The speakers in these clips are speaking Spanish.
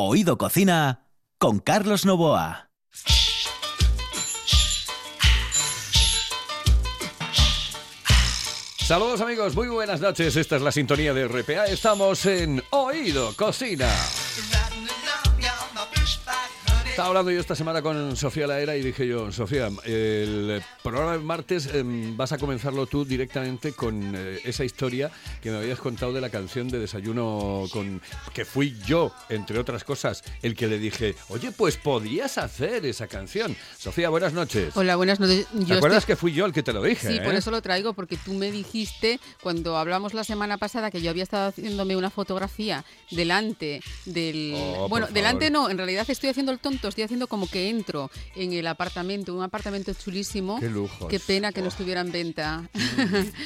Oído Cocina con Carlos Novoa. Saludos amigos, muy buenas noches. Esta es la sintonía de RPA. Estamos en Oído Cocina. Estaba hablando yo esta semana con Sofía Laera y dije yo, Sofía, el programa de martes em, vas a comenzarlo tú directamente con eh, esa historia que me habías contado de la canción de desayuno con que fui yo, entre otras cosas, el que le dije, oye, pues podrías hacer esa canción. Sofía, buenas noches. Hola, buenas noches. ¿Te acuerdas que fui yo el que te lo dije? Sí, por eh? eso lo traigo, porque tú me dijiste cuando hablamos la semana pasada que yo había estado haciéndome una fotografía delante del... Oh, bueno, delante no, en realidad estoy haciendo el tonto, estoy haciendo como que entro en el apartamento, un apartamento chulísimo. Qué lujos. Qué pena que no estuviera en venta.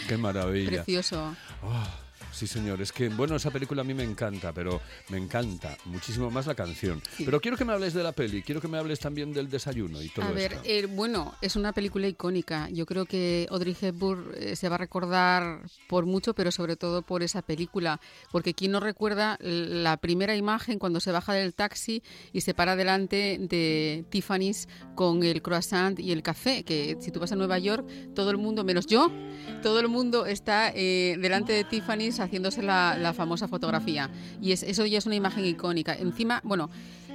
Qué maravilla. Precioso. Oh, sí, señor. Es que, bueno, esa película a mí me encanta, pero me encanta muchísimo más la canción. Sí. Pero quiero que me hables de la peli, quiero que me hables también del desayuno y todo A ver, esto. eh, bueno, es una película icónica. Yo creo que Audrey Hepburn eh, se va a recordar por mucho, pero sobre todo por esa película. Porque quién no recuerda la primera imagen cuando se baja del taxi y se para delante de Tiffany's con el croissant y el café. Que si tú vas a Nueva York, todo el mundo, menos yo, todo el mundo está eh, delante de Tiffany's haciéndose la, la famosa fotografía. Y es- eso ya es una imagen icónica. Encima, bueno,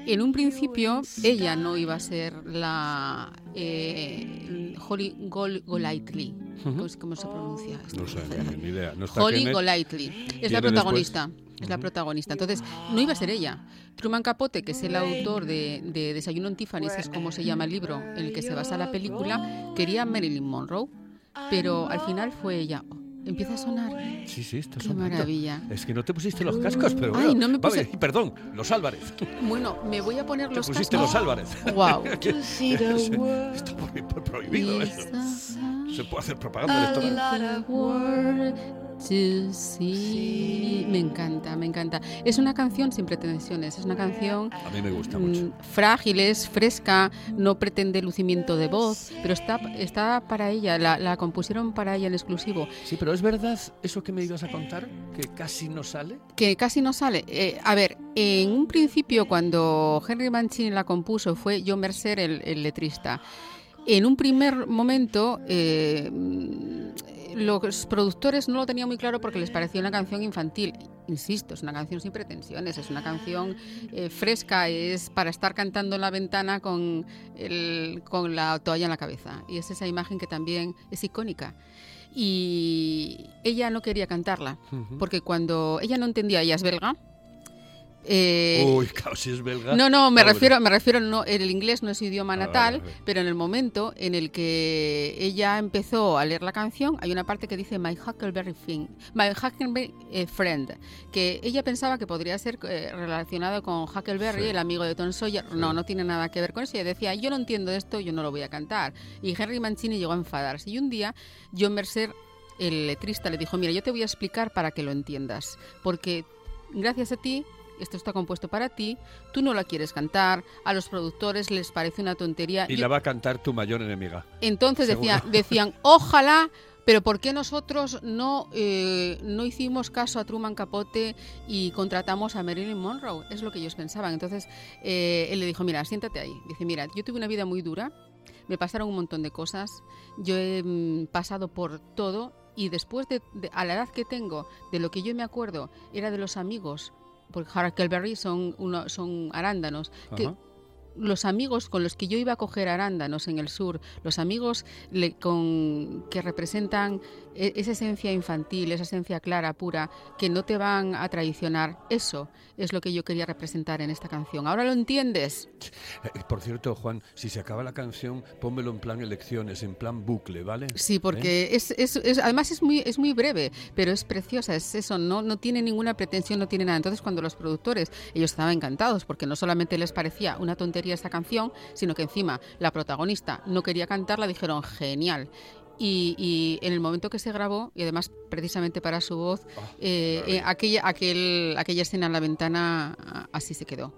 en un principio ella no iba a ser la eh, Holly Gol Golightly. ¿Cómo, se pronuncia? esto? No sé, ni, idea. No está Holly. Golightly. Es la protagonista. Es la protagonista. Entonces, no iba a ser ella. Truman Capote, que es el autor de, de Desayuno en Tiffany's, que es como se llama el libro en el que se basa la película, quería a Marilyn Monroe, pero al final fue ella. Oh, empieza a sonar. Sí, sí, está Qué sonando. maravilla. Es que no te pusiste los cascos, pero Ay, bueno. no me Vale, puse- y perdón, los Álvarez. Bueno, me voy a poner Te los pusiste cascos. los Álvarez. Wow. Está pro- prohibido eso. Se puede hacer propaganda electoral. To see. Me encanta, me encanta. Es una canción sin pretensiones, es una canción A mí me gusta mucho. mm, frágil, es fresca, no pretende lucimiento de voz, pero está, está para ella, la, la compusieron para ella en exclusivo, Sí, pero ¿es verdad eso que me ibas a contar? ¿Que casi no sale? que casi no sale. Eh, a ver, en un principio cuando Henry Mancini la compuso fue John Mercer el, el letrista. En un primer momento eh, los productores no lo tenían muy claro porque les parecía una canción infantil. Insisto, es una canción sin pretensiones, es una canción eh, fresca, es para estar cantando en la ventana con, el- con la toalla en la cabeza. Y es esa imagen que también es icónica. Y ella no quería cantarla, porque cuando ella no entendía, ella es belga. Eh, Uy, claro, si es belga. no, no, me Pobre. refiero, me refiero, no, el inglés no es su idioma Ah, vale, natal, vale. pero en el momento en el que ella empezó a leer la canción, hay una parte que dice My Huckleberry Friend, My Huckleberry eh, Friend, que ella pensaba que podría ser eh, relacionado con Huckleberry, Sí. el amigo de Tom Sawyer. No, no tiene nada que ver con eso. Ella decía, yo no entiendo esto, yo no lo voy a cantar. Y Henry Mancini llegó a enfadarse. Y un día, John Mercer, el letrista, le dijo, mira, yo te voy a explicar para que lo entiendas, porque gracias a ti, esto está compuesto para ti, tú no la quieres cantar, a los productores les parece una tontería. Y Yo- la va a cantar tu mayor enemiga. Entonces decía- decían, ojalá, pero ¿por qué nosotros no, eh, no hicimos caso a Truman Capote y contratamos a Marilyn Monroe? Es lo que ellos pensaban. Entonces eh, él le dijo, mira, siéntate ahí. Dice, mira, yo tuve una vida muy dura, me pasaron un montón de cosas, yo he mm, pasado por todo y después de, de- a la edad que tengo, de lo que yo me acuerdo, era de los amigos, porque Huckleberry son, uno, son arándanos. Los amigos con los que yo iba a coger arándanos en el sur, los amigos le- con, que representan e- esa esencia infantil, esa esencia clara, pura, que no te van a traicionar, eso es lo que yo quería representar en esta canción. ¿Ahora lo entiendes? Eh, por cierto, Juan, si se acaba la canción, pónmelo en plan elecciones, en plan bucle, ¿vale? Sí, porque es, es- es- además es muy, es muy breve, pero es preciosa, es eso, no, no tiene ninguna pretensión, no tiene nada. Entonces cuando los productores, ellos estaban encantados, porque no solamente les parecía una tontería esta canción, sino que encima la protagonista no quería cantarla, dijeron genial. Y, y en el momento que se grabó, y además precisamente para su voz, Ah, eh, eh, aquella, aquel, aquella escena en la ventana así se quedó.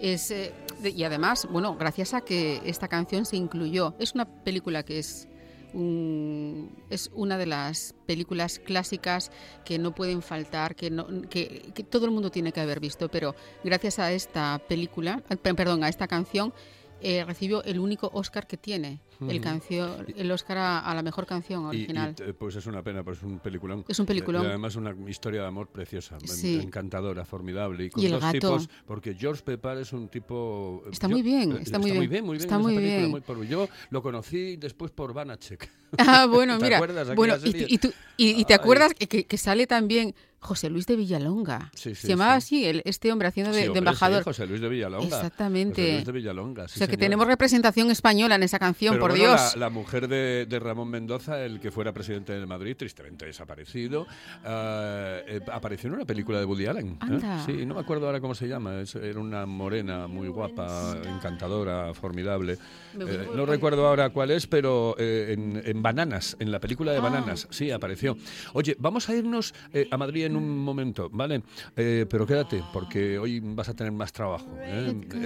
Es, eh, y además, bueno, gracias a que esta canción se incluyó, es una película que es un, es una de las películas clásicas que no pueden faltar, que, no, que, que todo el mundo tiene que haber visto, pero gracias a esta película, eh, pe- perdón, a esta canción, eh, recibió el único Oscar que tiene, el, Ujú. canción, el Oscar a, a la mejor canción Y- original. Y, eh, pues es una pena, pues es un peliculón. Es un peliculón. Y además una historia de amor preciosa, Sí. encantadora, formidable. Y con Y el dos gato. tipos, porque George Pepper es un tipo... eh, Está muy bien, eh, está muy bien, muy bien, muy bien. está muy película, bien. muy yo lo conocí después por Vanacek. Ah, bueno, ¿Te mira. acuerdas Bueno, y, y tú- y- y te Ay. acuerdas que, que- sale también José Luis de Villalonga. Sí, sí, Se llamaba sí. así, el, este hombre haciendo de, de hombre, sí, embajador. José Luis de Villalonga. Exactamente. José Luis de Villalonga, o sea, que tenemos representación española en esa canción, Pero por bueno, Dios. La, la mujer de, de Ramón Mendoza, el que fuera presidente de Madrid, tristemente desaparecido, ah, eh, apareció en una película de Woody Allen. ¿eh? Sí, no me acuerdo ahora cómo se llama. es- era una morena muy guapa, encantadora, formidable. Eh, no recuerdo ahora cuál es, pero en, en Bananas, en la película de Ah. Bananas, sí, apareció. Oye, vamos a irnos a Madrid en un momento, ¿vale? Pero quédate, porque hoy vas a tener más trabajo.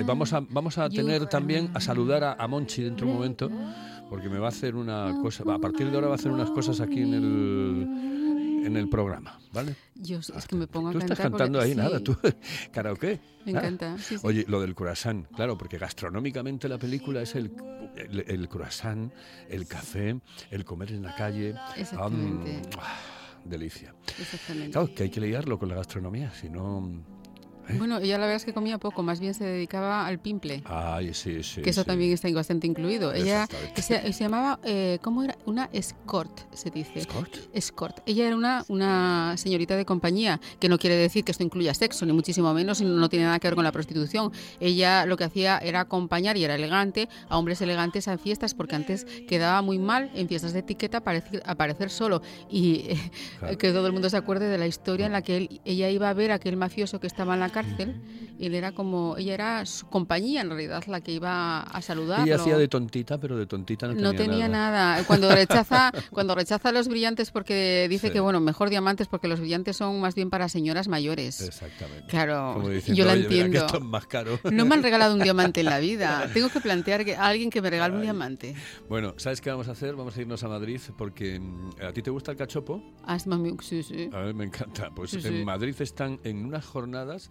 vamos a, vamos a tener también a saludar a, a Monchi dentro de un momento, porque me va a hacer una cosa, a partir de ahora va a hacer unas cosas aquí en el, en el programa, ¿vale? Yo es que me pongo a Tú cantar. estás cantando porque- ahí, nada, tú, karaoke. Me Ah. encanta. sí, sí. Oye, lo del croissant, claro, porque gastronómicamente la película es el, el, el croissant, el café, el comer en la calle. Exactamente. Am, ah, delicia. Exactamente. Claro, que hay que liarlo con la gastronomía, si no... ¿eh? Bueno, ella la verdad es que comía poco, más bien se dedicaba al pimple. Ay, sí, sí. que eso sí. también está bastante incluido. Ella se, se llamaba, eh, ¿cómo era? Una escort, se dice. ¿Escort? Escort. Ella era una, una señorita de compañía, que no quiere decir que esto incluya sexo, ni muchísimo menos, y no tiene nada que ver con la prostitución. Ella lo que hacía era acompañar, y era elegante, a hombres elegantes a fiestas, porque antes quedaba muy mal en fiestas de etiqueta aparecer, aparecer solo. Y eh, Claro. que todo el mundo se acuerde de la historia en la que él- ella iba a ver a aquel mafioso que estaba en la cárcel, y él era como, ella era su compañía en realidad, la que iba a saludarlo. Ella hacía de tontita, pero de tontita no tenía, No tenía nada. nada. Cuando rechaza, cuando rechaza los brillantes porque dice Sí. que bueno, mejor diamantes porque los brillantes son más bien para señoras mayores. Exactamente. Claro, Como diciendo, yo la "Oye, mira entiendo. es más caro. No me han regalado un diamante en la vida. Tengo que plantear que a alguien que me regale un Ay. diamante. Bueno, ¿sabes qué vamos a hacer? Vamos a irnos a Madrid porque mm, ¿a ti te gusta el cachopo? Ah, sí, sí. A mí me encanta. Pues Sí, en. Madrid están en unas jornadas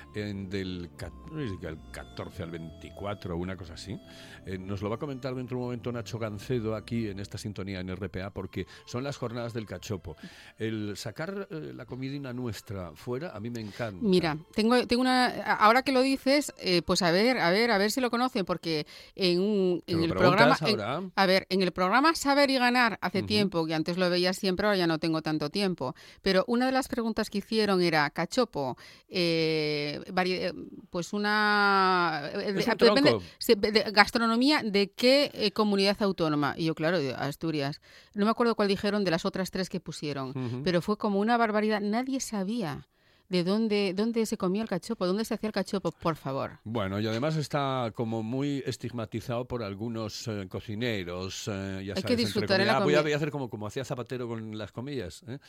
en del ca- no sé si del 14 al 24 o una cosa así. Eh, nos lo va a comentar dentro de un momento Nacho Gancedo aquí en esta sintonía en RPA porque son las jornadas del cachopo. El sacar eh, la comidina nuestra fuera a mí me encanta. Mira, tengo, tengo una. Ahora que lo dices, eh, pues a ver, a ver, a ver si lo conocen, porque en, un, ¿Te en el programa. en- a ver, en el programa Saber y Ganar hace tiempo, que antes lo veía siempre, ahora ya no tengo tanto tiempo. Pero una de las preguntas que hicieron era, cachopo, eh, eh, pues una. eh, Es de- un depende- de- gastronomía de qué eh, comunidad autónoma. Y yo, claro, de Asturias. No me acuerdo cuál dijeron de las otras tres que pusieron, pero fue como una barbaridad. Nadie sabía de dónde, dónde se comía el cachopo, dónde se hacía el cachopo, por favor. Bueno, y además está como muy estigmatizado por algunos eh, cocineros. eh, ya Hay que sabes, entre disfrutar en la. Ah, voy, a, voy a hacer como, como hacía Zapatero con las comillas, ¿eh?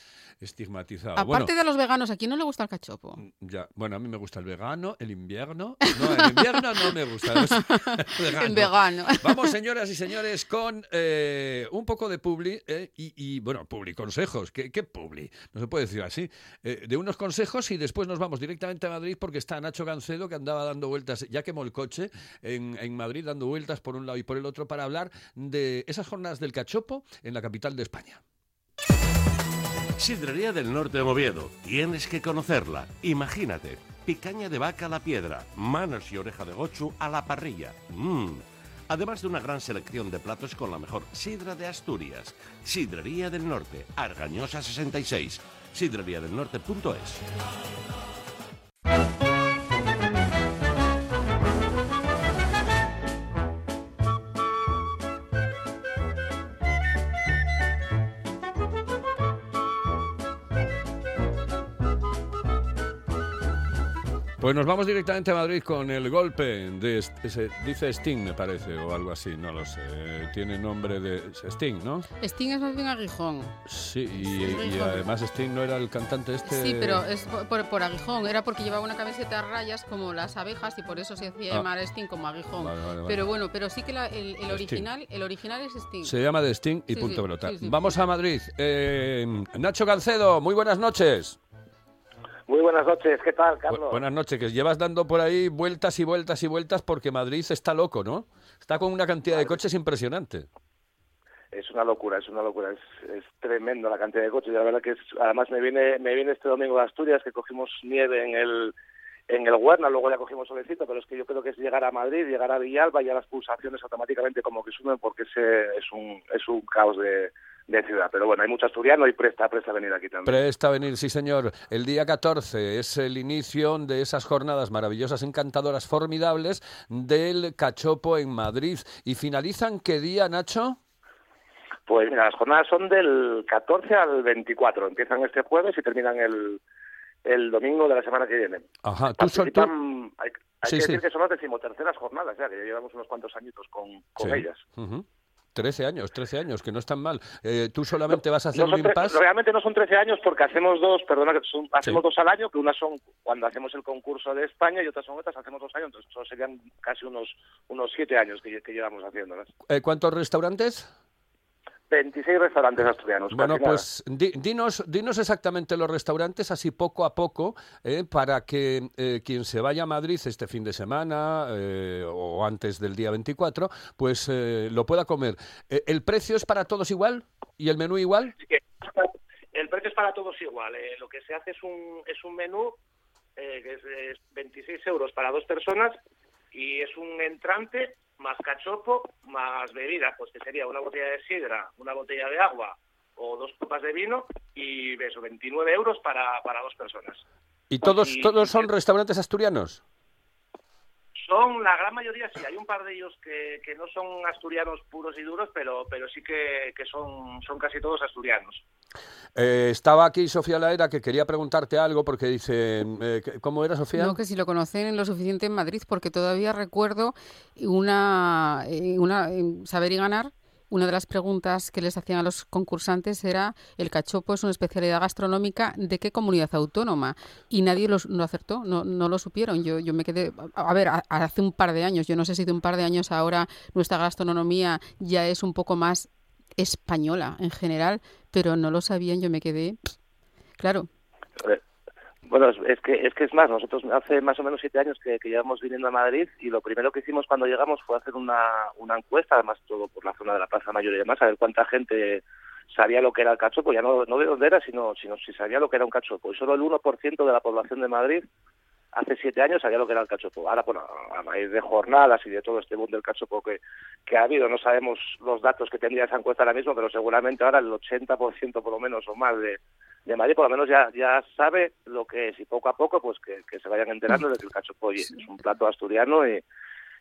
estigmatizado. Aparte bueno, de los veganos, ¿a quién no le gusta el cachopo? ya, bueno, a mí me gusta el vegano, el invierno. No, el invierno no me gusta. es vegano. El vegano. Vamos, señoras y señores, con eh, un poco de publi eh, y, y, bueno, publi consejos. ¿Qué, qué publi? No se puede decir así. Eh, de unos consejos y después nos vamos directamente a Madrid porque está Nacho Gancedo que andaba dando vueltas, ya quemó el coche en, Madrid, dando vueltas por un lado y por el otro para hablar de esas jornadas del cachopo en la capital de España. Sidrería del Norte de Oviedo. Tienes que conocerla. Imagínate. Picaña de vaca a la piedra, manos y oreja de gochu a la parrilla. Mmm. Además de una gran selección de platos con la mejor sidra de Asturias. Sidrería del Norte, Argañosa 66. Sidreriadelnorte.es. Pues nos vamos directamente a Madrid con el golpe de ese, dice Sting me parece o algo así, no lo sé. Tiene nombre de Sting, ¿no? Sting es más bien aguijón. Sí, y, además Sting no era el cantante este. Sí, pero es por, aguijón, era porque llevaba una camiseta a rayas como las abejas y por eso se hacía ah. llamar Sting como aguijón. Pero bueno, pero sí que el, original, el original es Sting. Se llama de Sting y punto pelota. Vamos a Madrid. Eh, Nacho Cancedo, muy buenas noches. Muy buenas noches, ¿qué tal, Carlos? buenas noches, que llevas dando por ahí vueltas y vueltas y vueltas porque Madrid está loco, ¿no? Está con una cantidad de coches impresionante. Es una locura, es una locura, es, tremendo la cantidad de coches. Y la verdad que es, además me viene, me viene este domingo de Asturias que cogimos nieve en el en el Huerna, luego ya cogimos solecito, pero es que yo creo que es llegar a Madrid, llegar a Villalba y ya las pulsaciones automáticamente como que suben porque ese es un, es un caos de, de ciudad. Pero bueno, hay mucho asturiano y presta, presta venir aquí también. Presta venir, sí señor. El día 14 es el inicio de esas jornadas maravillosas, encantadoras, formidables del Cachopo en Madrid. ¿Y finalizan qué día, Nacho? Pues mira, las jornadas son del 14 al 24. Empiezan este jueves y terminan el, el domingo de la semana que viene. Ajá, tú, Hay, que decir que son las decimoterceras jornadas, ya que ya llevamos unos cuantos añitos con, con ellas. 13 años, 13 años, que no están mal. Eh, ¿Tú solamente vas a hacer un impasse? Realmente no son 13 años porque hacemos dos, perdona, que son, hacemos dos al año, que unas son cuando hacemos el concurso de España y otras son otras, hacemos dos años, entonces serían casi unos unos siete años que, llevamos haciéndolas. Eh, ¿Cuántos restaurantes? 26 restaurantes asturianos. Bueno, pues dinos, dinos exactamente los restaurantes, así poco a poco, eh, para que eh, quien se vaya a Madrid este fin de semana eh, o antes del día 24, pues lo pueda comer. ¿El precio es para todos igual? ¿Y el menú igual? el precio es para todos igual. lo que se hace es un, es un menú que es 26 euros para dos personas y es un entrante más cachopo, más bebida, pues que sería una botella de sidra, una botella de agua o dos copas de vino y eso, 29 euros para, para dos personas. ¿Y todos, todos son restaurantes asturianos? Son, la gran mayoría sí, hay un par de ellos que, que no son asturianos puros y duros, pero, pero sí que, que son, son casi todos asturianos. Eh, estaba aquí Sofía Laera que quería preguntarte algo porque dice, eh, ¿cómo era Sofía? No, que si lo conocen lo suficiente en Madrid, porque todavía recuerdo una, eh, una saber y ganar una de las preguntas que les hacían a los concursantes era el cachopo es una especialidad gastronómica de qué comunidad autónoma y nadie lo acertó, no, no lo supieron. Yo, yo me quedé, a ver, hace un par de años, yo no sé si de un par de años ahora nuestra gastronomía ya es un poco más española en general, pero no lo sabían, yo me quedé, claro. Bueno, es que, es que es más, nosotros hace más o menos siete años que, llevamos viniendo a Madrid y lo primero que hicimos cuando llegamos fue hacer una, encuesta, además todo por la zona de la Plaza Mayor y demás, a ver cuánta gente sabía lo que era el cachopo, ya no, no de dónde era, sino, sino si sabía lo que era un cachopo. Y solo el 1% de la población de Madrid hace siete años sabía lo que era el cachopo. Ahora, bueno, a raíz de jornadas y de todo este boom del cachopo que, que ha habido, no sabemos los datos que tendría esa encuesta ahora mismo, pero seguramente ahora el 80% por lo menos o más de, de Madrid por lo menos ya, ya sabe lo que es y poco a poco pues que, que se vayan enterando de que el cachopo es un plato asturiano y,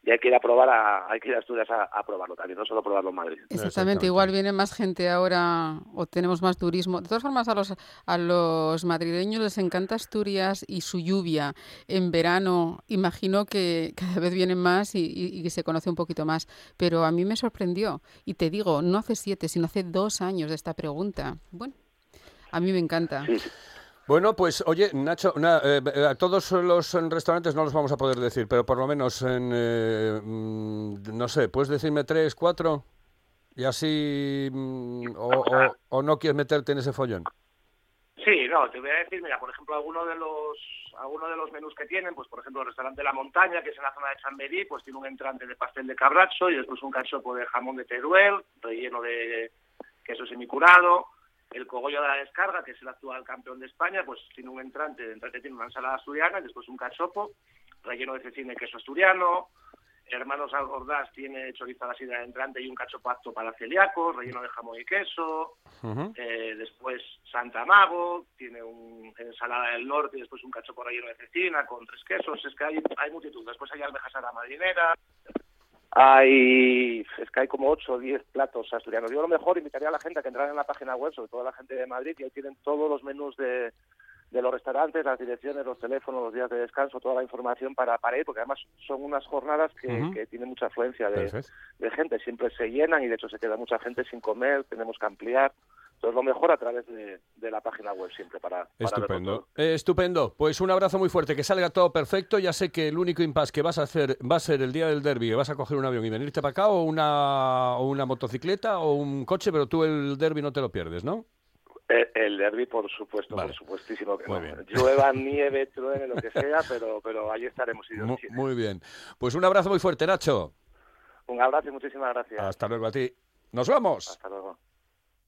y hay que ir a probar a, hay que ir a Asturias a, probarlo también, no solo probarlo en Madrid. Exactamente, igual viene más gente ahora o tenemos más turismo. De todas formas, a los, a los madrileños les encanta Asturias y su lluvia en verano. Imagino que cada vez vienen más y, y, se conoce un poquito más. Pero a mí me sorprendió. Y te digo, no hace siete, sino hace dos años de esta pregunta. Bueno, a mí me encanta. Bueno, pues oye, Nacho, eh, eh, a todos los restaurantes no los vamos a poder decir, pero por lo menos en, eh, mm, no sé, ¿puedes decirme tres, cuatro? Y así, mm, o, no quieres meterte en ese follón? Sí, no, te voy a decir, mira, por ejemplo, alguno de los alguno de los menús que tienen, pues por ejemplo el restaurante La Montaña, que es en la zona de Chamberí, pues tiene un entrante de pastel de cabracho y después un cachopo de jamón de Teruel, relleno de queso semicurado, el Cogollo de la Descarga, que es el actual campeón de España, pues tiene un entrante, de entrante tiene una ensalada asturiana y después un cachopo relleno de cecina y queso asturiano. Hermanos Algordás tiene chorizo a la sidra de entrante y un cachopo apto para celíacos, relleno de jamón y queso. Eh, después Santa Mago, tiene una ensalada del norte y después un cachopo relleno de cecina con tres quesos. Es que hay, hay multitud. Después hay almejas a la marinera, hay, es que hay como 8 o 10 platos asturianos. Yo a lo mejor invitaría a la gente a que entrara en la página web, sobre todo la gente de Madrid, y ahí tienen todos los menús de, de los restaurantes, las direcciones, los teléfonos, los días de descanso, toda la información para, para ir, porque además son unas jornadas que, que tienen mucha afluencia de gente, siempre se llenan y de hecho se queda mucha gente sin comer, tenemos que ampliar. Entonces lo mejor a través de, de la página web siempre para, Estupendo. Eh, estupendo. Pues un abrazo muy fuerte, que salga todo perfecto. Ya sé que el único impasse que vas a hacer va a ser el día del derby, que vas a coger un avión y venirte para acá o una, o una motocicleta o un coche, pero tú el derby no te lo pierdes, ¿no? El, el derby, por supuesto, Vale. por supuestísimo que Muy no. bien. Llueva, nieve, truene, lo que sea, pero, pero ahí estaremos. si Dios Mu- quiere. Muy bien. Pues un abrazo muy fuerte, Nacho. Un abrazo y muchísimas gracias. Hasta luego a ti. ¡Nos vamos! Hasta luego.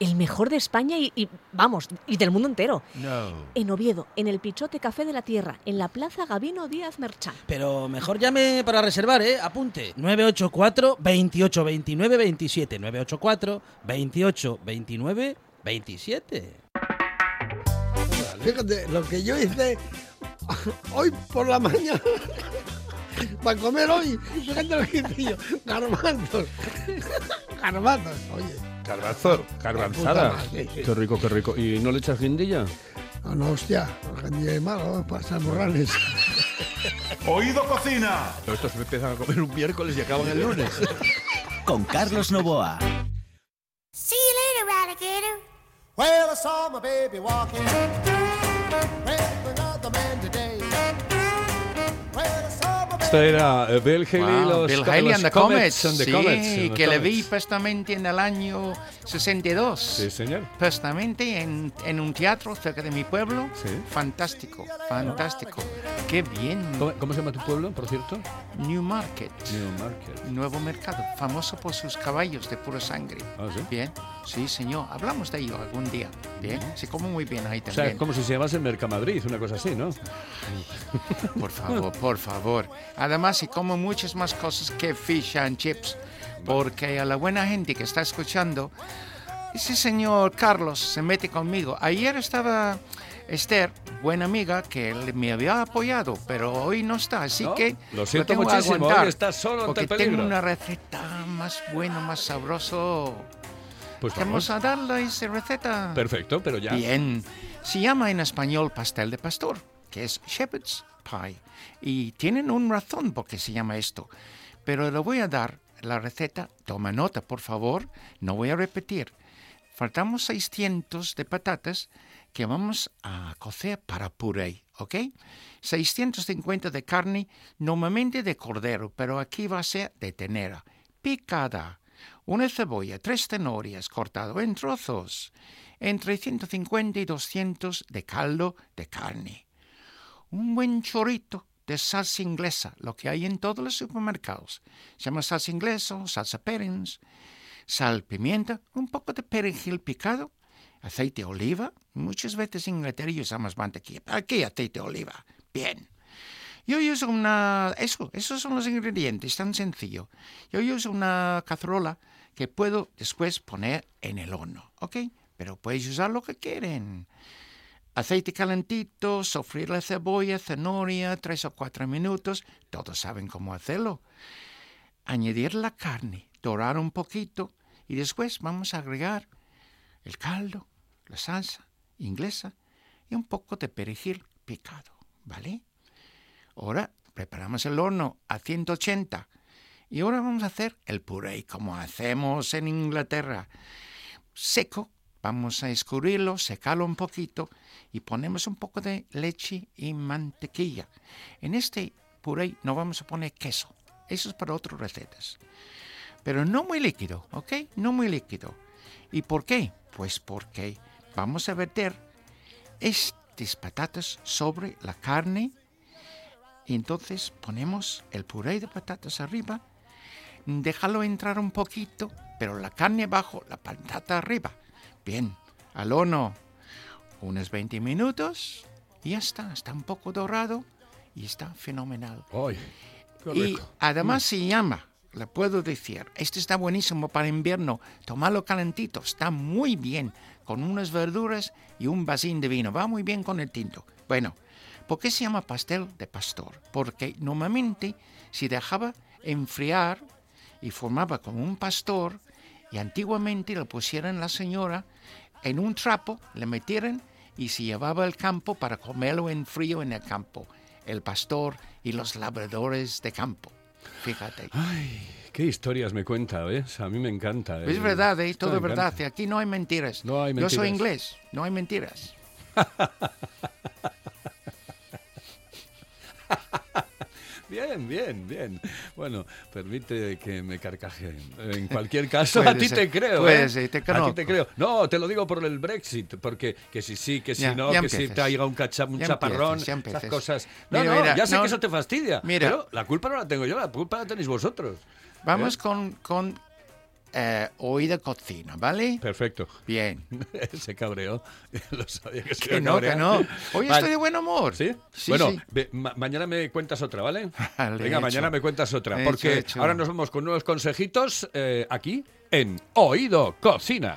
El mejor de España y, y, vamos, y del mundo entero. No. En Oviedo, en el Pichote Café de la Tierra, en la Plaza Gabino Díaz Merchán. Pero mejor llame para reservar, ¿eh? Apunte. 984 28 29 27. 984 28 29 27. Fíjate, lo que yo hice hoy por la mañana para comer hoy, fíjate lo que hice yo, garbanzos, garbanzos, oye, Garbanzo, garbanzada. madre, sí. Qué rico, qué rico. ¿Y no le echas guindilla? no, no, hostia, día de malo, para estar morrales. Oído Cocina. Estos empiezan a comer un miércoles y acaban el lunes. Con Carlos Novoa. See you later, alligator. Well, I saw my baby walking with another man today. Well, I saw my Esto era eh, Bill Haley y Wow, los, Bill Haley and the Comets. And the sí, Comets, and the que le vi personalmente en el año 62. Sí, señor. Personalmente en, en un teatro cerca de mi pueblo. Sí. Fantástico, fantástico. Qué bien. ¿Cómo, cómo se llama tu pueblo, por cierto? New Market. Newmarket. Nuevo mercado, famoso por sus caballos de pura sangre. Ah, ¿sí? Bien, sí, señor. Hablamos de ello algún día. Bien, se come muy bien ahí O sea, también. es como si se llamase Mercamadrid, una cosa así, ¿no? Por favor, por favor. Además, y como muchas más cosas que fish and chips. Porque a la buena gente que está escuchando, ese señor Carlos se mete conmigo. Ayer estaba Esther, buena amiga, que le- me había apoyado, pero hoy no está. Así ¿No? que Lo siento tengo que muchísimo, aguantar, hoy estás solo ante Porque el peligro. tengo una receta más buena, más sabroso. Pues vamos. Vamos a darle esa receta. Perfecto, pero ya. Bien. Se llama en español pastel de pastor, que es shepherd's Y tienen un razón por qué se llama esto. Pero le voy a dar la receta. Toma nota, por favor. No voy a repetir. Faltamos 600 de patatas que vamos a cocer para puré, ¿ok? 650 de carne, normalmente de cordero, pero aquí va a ser de ternera, picada. Una cebolla, tres cenorias cortado en trozos, entre 150 y 200 de caldo de carne. Un buen chorrito de salsa inglesa, lo que hay en todos los supermercados. Se llama salsa inglesa salsa Perrins. Sal, pimienta, un poco de perejil picado, aceite de oliva. Muchas veces en Inglaterra usamos mantequilla. pero Aquí aceite de oliva. Bien. Yo uso una... Eso, esos son los ingredientes, tan sencillo. Yo uso una cacerola que puedo después poner en el horno, ¿ok? Pero puedes usar lo que quieren. Aceite calentito, sofreír la cebolla, zanahoria, tres o cuatro minutos. Todos saben cómo hacerlo. Añadir la carne, dorar un poquito y después vamos a agregar el caldo, la salsa inglesa y un poco de perejil picado, ¿vale? Ahora preparamos el horno a 180 y ahora vamos a hacer el puré como hacemos en Inglaterra. Seco, vamos a escurrirlo, secarlo un poquito y ponemos un poco de leche y mantequilla. En este puré no vamos a poner queso, eso es para otras recetas. Pero no muy líquido, ¿ok? No muy líquido. ¿Y por qué? Pues porque vamos a verter estas patatas sobre la carne y entonces ponemos el puré de patatas arriba, déjalo entrar un poquito, pero la carne abajo, la patata arriba. Bien, al horno unos 20 minutos y ya está, está un poco dorado y está fenomenal. ¡Ay! qué Y además se llama, le puedo decir, este está buenísimo para invierno, tomarlo calentito, está muy bien con unas verduras y un vasín de vino. Va muy bien con el tinto. Bueno, ¿por qué se llama pastel de pastor? Porque normalmente se dejaba enfriar y formaba como un pastor y antiguamente lo pusieran la señora en un trapo, le metieran y se llevaba al campo para comerlo en frío en el campo. El pastor y los labradores de campo. Fíjate. Ay, qué historias me cuenta, ¿ves? A mí me encanta. Es eh. verdad, ¿eh? Todo es verdad. encanta. Aquí no hay mentiras. No hay Yo soy mentiras. inglés, no hay mentiras. Bien, bien, bien. Bueno, permite que me carcaje. En cualquier caso, a ti te creo. puede ¿eh? ser, te A ti te creo. No, te lo digo por el Brexit, porque que si sí, que si Ya, no, ya que si empiezas. te haya un, cacha, un Ya chaparrón, empiezas, ya esas empiezas. cosas. No, Mira, no, mira, ya sé no, que eso te fastidia. mira. Pero la culpa no la tengo yo, la culpa la tenéis vosotros. Vamos ¿Eh? con, con eh, oída cocina, ¿vale? Perfecto. Bien. se cabreó. Lo sabía que se no, que no. Hoy Vale. estoy de buen humor. ¿Sí? Sí, bueno, sí. ve- ma- mañana me cuentas otra, ¿vale? Vale, Venga, mañana me cuentas otra. Porque hecho. ahora nos vamos con nuevos consejitos eh, aquí en Oído Cocina.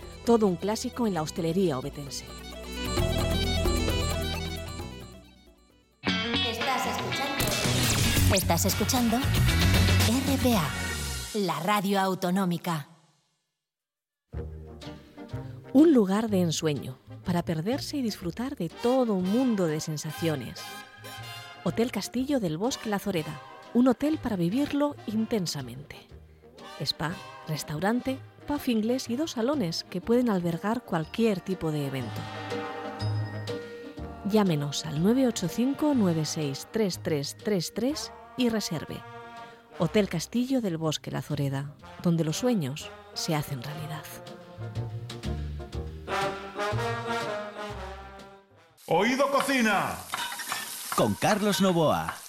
Todo un clásico en la hostelería obetense. Estás escuchando. Estás escuchando RPA, la radio autonómica. Un lugar de ensueño para perderse y disfrutar de todo un mundo de sensaciones. Hotel Castillo del Bosque La Zoreda. Un hotel para vivirlo intensamente. Spa, restaurante, puff inglés y dos salones que pueden albergar cualquier tipo de evento. Llámenos al 985 963333 y reserve. Hotel Castillo del Bosque La Zoreda, donde los sueños se hacen realidad. Oído Cocina. Con Carlos Novoa.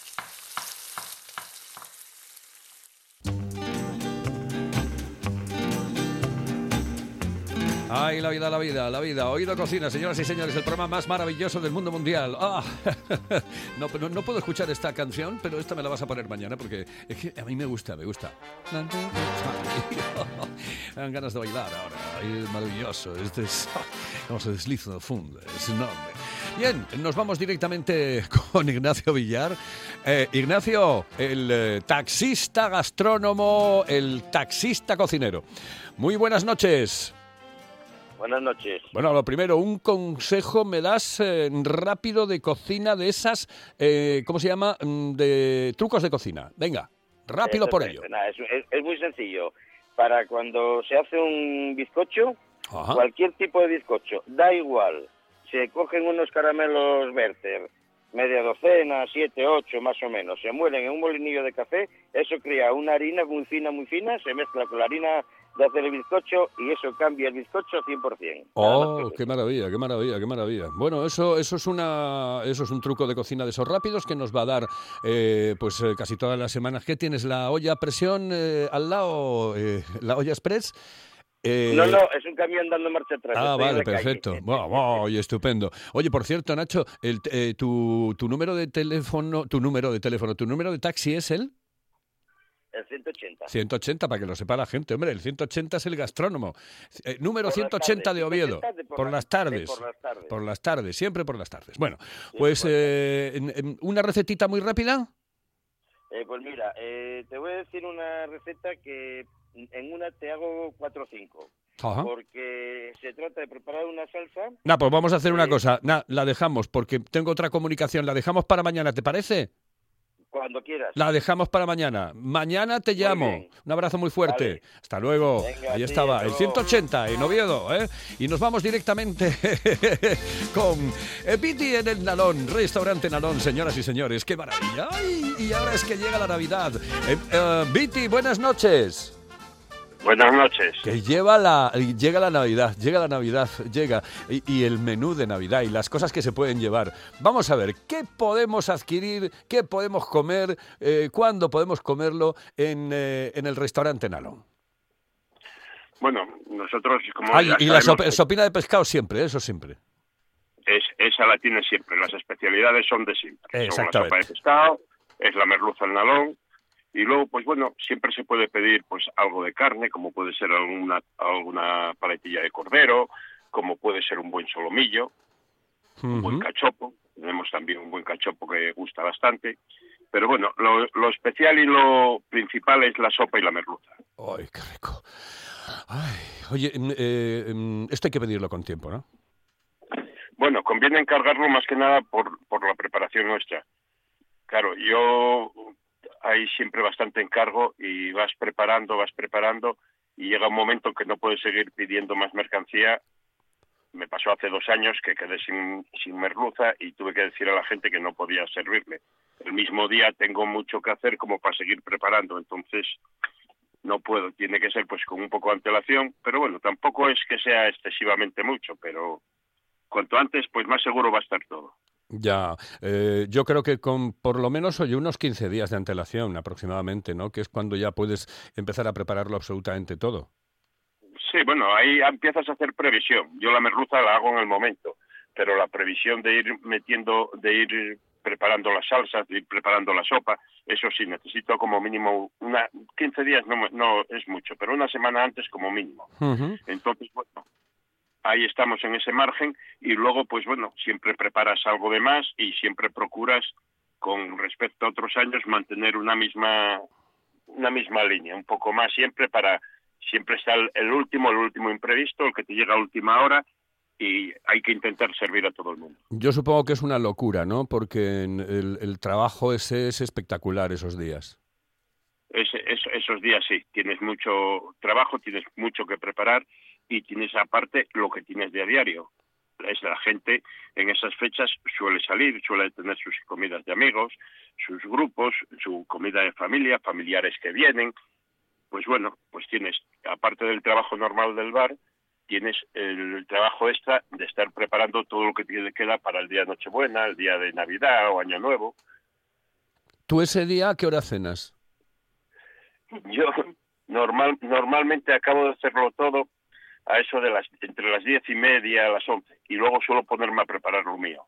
Ay, la vida, la vida, la vida. Oído Cocina, señoras y señores, el programa más maravilloso del mundo mundial. Ah, no, pero no puedo escuchar esta canción, pero esta me la vas a poner mañana porque es que a mí me gusta, me gusta. Me dan ganas de bailar ahora. Es maravilloso. Este es, cómo se desliza fondo. Es enorme. Bien, nos vamos directamente con Ignacio Villar. Eh, Ignacio, el eh, taxista gastrónomo, el taxista cocinero. Muy buenas noches. Buenas noches. Bueno, lo primero, un consejo me das eh, rápido de cocina de esas, eh, ¿cómo se llama? Mm, De trucos de cocina. Venga, rápido por ello. Nada, es, es- es muy sencillo. Para cuando se hace un bizcocho, Ajá. cualquier tipo de bizcocho, da igual. Se cogen unos caramelos Werther, media docena, siete, ocho más o menos, se muelen en un molinillo de café, eso crea una harina muy fina, muy fina, se mezcla con la harina de hacer el bizcocho y eso cambia el bizcocho 100%. Oh, qué maravilla, qué maravilla, qué maravilla. Bueno, eso, eso es una, eso es un truco de cocina de esos rápidos que nos va a dar, eh, pues eh, casi todas las semanas. ¿Qué tienes? La olla a presión eh, al lado, eh, la olla express. Eh, No, no, es un camión dando marcha atrás. Ah, vale, perfecto. Wow, wow, estupendo. Oye, por cierto, Nacho, el, eh, tu, tu número de teléfono, tu número de teléfono, tu número de taxi es el El 180. 180, para que lo sepa la gente. Hombre, el 180 es el gastrónomo. Eh, número Por las 180 tardes, de Oviedo. 180 de por Por las- las de tardes. por las tardes. Por las tardes, siempre por las tardes. Bueno, pues eh, una recetita muy rápida. Eh, pues mira, te voy a decir una receta que en una te hago 4 o 5. Ajá. Porque se trata de preparar una salsa. Nah, pues vamos a hacer una cosa. Nah, la dejamos porque tengo otra comunicación. La dejamos para mañana, ¿te parece? Cuando quieras. La dejamos para mañana. Mañana te llamo. Un abrazo muy fuerte. Vale. Hasta luego. Venga, Ahí sí, estaba, hasta el luego. 180 en Oviedo. ¿eh? Y nos vamos directamente con Epiti en el Nalón, restaurante Nalón, señoras y señores. ¡Qué maravilla! ¡Ay! Y ahora es que llega la Navidad. Eh, eh, Viti, buenas noches. Buenas noches. Que lleva la, llega la Navidad, llega la Navidad, llega y, y el menú de Navidad y las cosas que se pueden llevar. Vamos a ver, ¿qué podemos adquirir, qué podemos comer, eh, cuándo podemos comerlo en, eh, en el restaurante Nalón? Bueno, nosotros, como Ay, y la sopa- sopina de pescado siempre, eso siempre. es, esa la tiene siempre. Las especialidades son de siempre. Son la Exactamente. sopa de pescado, es la merluza al nalón, y luego, pues bueno, siempre se puede pedir pues algo de carne, como puede ser alguna, alguna paletilla de cordero, como puede ser un buen solomillo, un buen cachopo. Tenemos también un buen cachopo que gusta bastante. Pero bueno, lo, lo especial y lo principal es la sopa y la merluza. ¡Ay, qué rico! Ay, oye, mm, eh, mm, esto hay que pedirlo con tiempo, ¿no? Bueno, conviene encargarlo más que nada por, por la preparación nuestra. Claro, yo hay siempre bastante encargo y vas preparando, vas preparando y llega un momento en que no puedes seguir pidiendo más mercancía. Me pasó hace dos años que quedé sin, sin merluza y tuve que decir a la gente que no podía servirme. El mismo día tengo mucho que hacer como para seguir preparando, entonces no puedo. Tiene que ser pues con un poco de antelación, pero bueno, tampoco es que sea excesivamente mucho, pero cuanto antes pues más seguro va a estar todo. Ya, eh, yo creo que con por lo menos oye, unos 15 días de antelación aproximadamente, ¿no? Que es cuando ya puedes empezar a prepararlo absolutamente todo. Sí, bueno, ahí empiezas a hacer previsión. Yo la merluza la hago en el momento, pero la previsión de ir metiendo, de ir preparando las salsas, de ir preparando la sopa, eso sí, necesito como mínimo una 15 días, no, no es mucho, pero una semana antes como mínimo. Entonces, bueno, ahí estamos en ese margen y luego, pues bueno, siempre preparas algo de más y siempre procuras, con respecto a otros años, mantener una misma, una misma línea, un poco más siempre para, siempre está el, el último, el último imprevisto, el que te llega a última hora y hay que intentar servir a todo el mundo. Yo supongo que es una locura, ¿no? Porque el, el trabajo ese es espectacular esos días. Es- esos días sí, tienes mucho trabajo, tienes mucho que preparar y tienes aparte lo que tienes de a diario. Es la gente en esas fechas suele salir, suele tener sus comidas de amigos, sus grupos, su comida de familia, familiares que vienen. Pues bueno, pues tienes, aparte del trabajo normal del bar, tienes el trabajo extra de estar preparando todo lo que te queda para el día de Nochebuena, el día de Navidad o Año Nuevo. ¿Tú ese día a qué hora cenas? Yo normal, normalmente acabo de hacerlo todo a eso de las entre las diez y media a las once y luego suelo ponerme a preparar lo mío.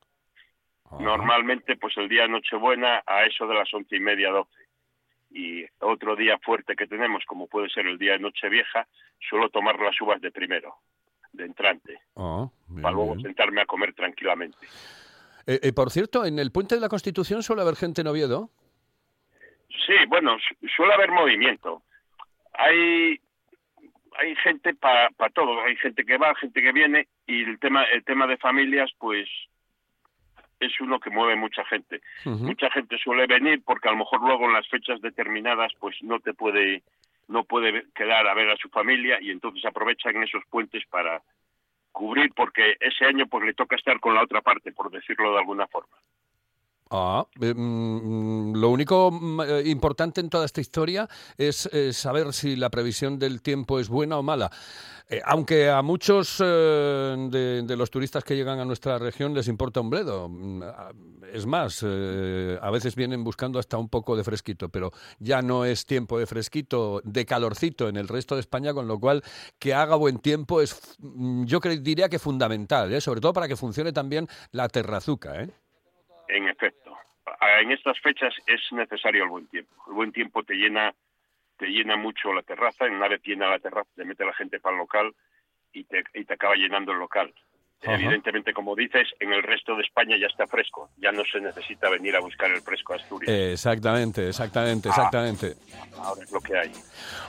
Normalmente pues el día de Nochebuena a eso de las once y media doce y otro día fuerte que tenemos como puede ser el día de Nochevieja suelo tomar las uvas de primero de entrante bien, para luego bien. sentarme a comer tranquilamente. Eh, eh, por cierto, en el Puente de la Constitución suele haber gente en Oviedo. Sí, bueno, su- suele haber movimiento. Hay hay gente para todo, hay gente que va, gente que viene y el tema el tema de familias pues es uno que mueve mucha gente. Mucha gente suele venir porque a lo mejor luego en las fechas determinadas pues no te puede no puede quedar a ver a su familia y entonces aprovechan esos puentes para cubrir porque ese año pues le toca estar con la otra parte por decirlo de alguna forma. Ah, eh, mm, lo único mm, eh, importante en toda esta historia es eh, saber si la previsión del tiempo es buena o mala. Aunque a muchos de, los turistas que llegan a nuestra región les importa un bledo. Mm, Es más, a veces vienen buscando hasta un poco de fresquito, pero ya no es tiempo de fresquito, de calorcito en el resto de España, con lo cual que haga buen tiempo es, mm, yo diría que fundamental, sobre todo para que funcione también la terrazuca. ¿eh? En en estas fechas es necesario el buen tiempo. El buen tiempo te llena, te llena mucho la terraza. Una vez llena la terraza, te mete la gente para el local y te, y te acaba llenando el local. Ajá. Evidentemente, como dices, en el resto de España ya está fresco. Ya no se necesita venir a buscar el fresco a Asturias. Exactamente, exactamente, exactamente. Ahora es lo que hay.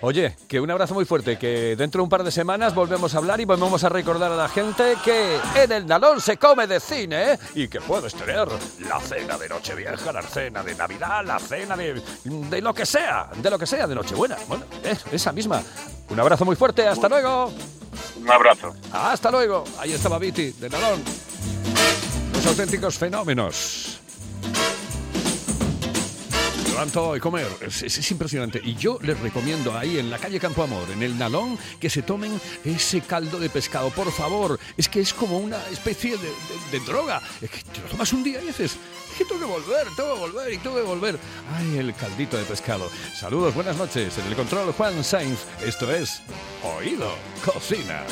Oye, que un abrazo muy fuerte, que dentro de un par de semanas volvemos a hablar y volvemos a recordar a la gente que en el Nalón se come de cine ¿eh? y que puedes tener la cena de Nochevieja, la cena de Navidad, la cena de, de lo que sea, de lo que sea, de Nochebuena. Bueno, eh, esa misma. Un abrazo muy fuerte, hasta luego. Un abrazo. Hasta luego. Ahí estaba Viti, de Nalón. Los auténticos fenómenos. Levanto y comer. Es, es- es impresionante. Y yo les recomiendo ahí en la calle Campo Amor, en el Nalón, que se tomen ese caldo de pescado. Por favor. Es que es como una especie de droga. Es que te lo tomas un día y dices, es que tengo que volver, tengo que volver y tengo que volver. Ay, el caldito de pescado. Saludos, buenas noches. En el control Juan Sainz. Esto es Oído Cocina.